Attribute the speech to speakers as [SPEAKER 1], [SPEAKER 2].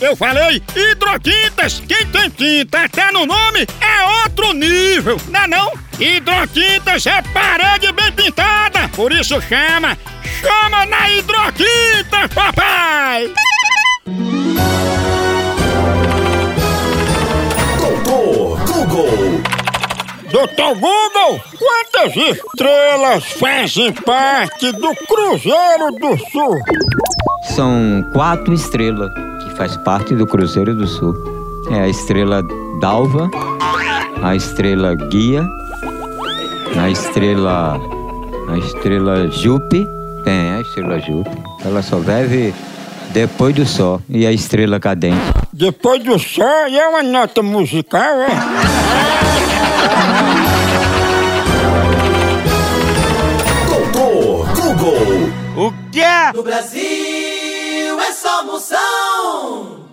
[SPEAKER 1] Eu falei hidrotintas. Quem tem tinta até no nome é outro nível, não é não? Hidrotintas é parede bem pintada. Por isso chama, chama na hidrotinta, papai.
[SPEAKER 2] Doutor Google.
[SPEAKER 1] Doutor Google, quantas estrelas fazem parte do Cruzeiro do Sul?
[SPEAKER 3] São quatro estrelas faz parte do Cruzeiro do Sul. É a estrela Dalva, a estrela Guia, a estrela a estrela Jupe, tem a estrela Jupe. Ela só vive depois do sol e a estrela cadente.
[SPEAKER 1] Depois do sol e é uma nota musical, é? O que é?
[SPEAKER 4] No Brasil é só moção.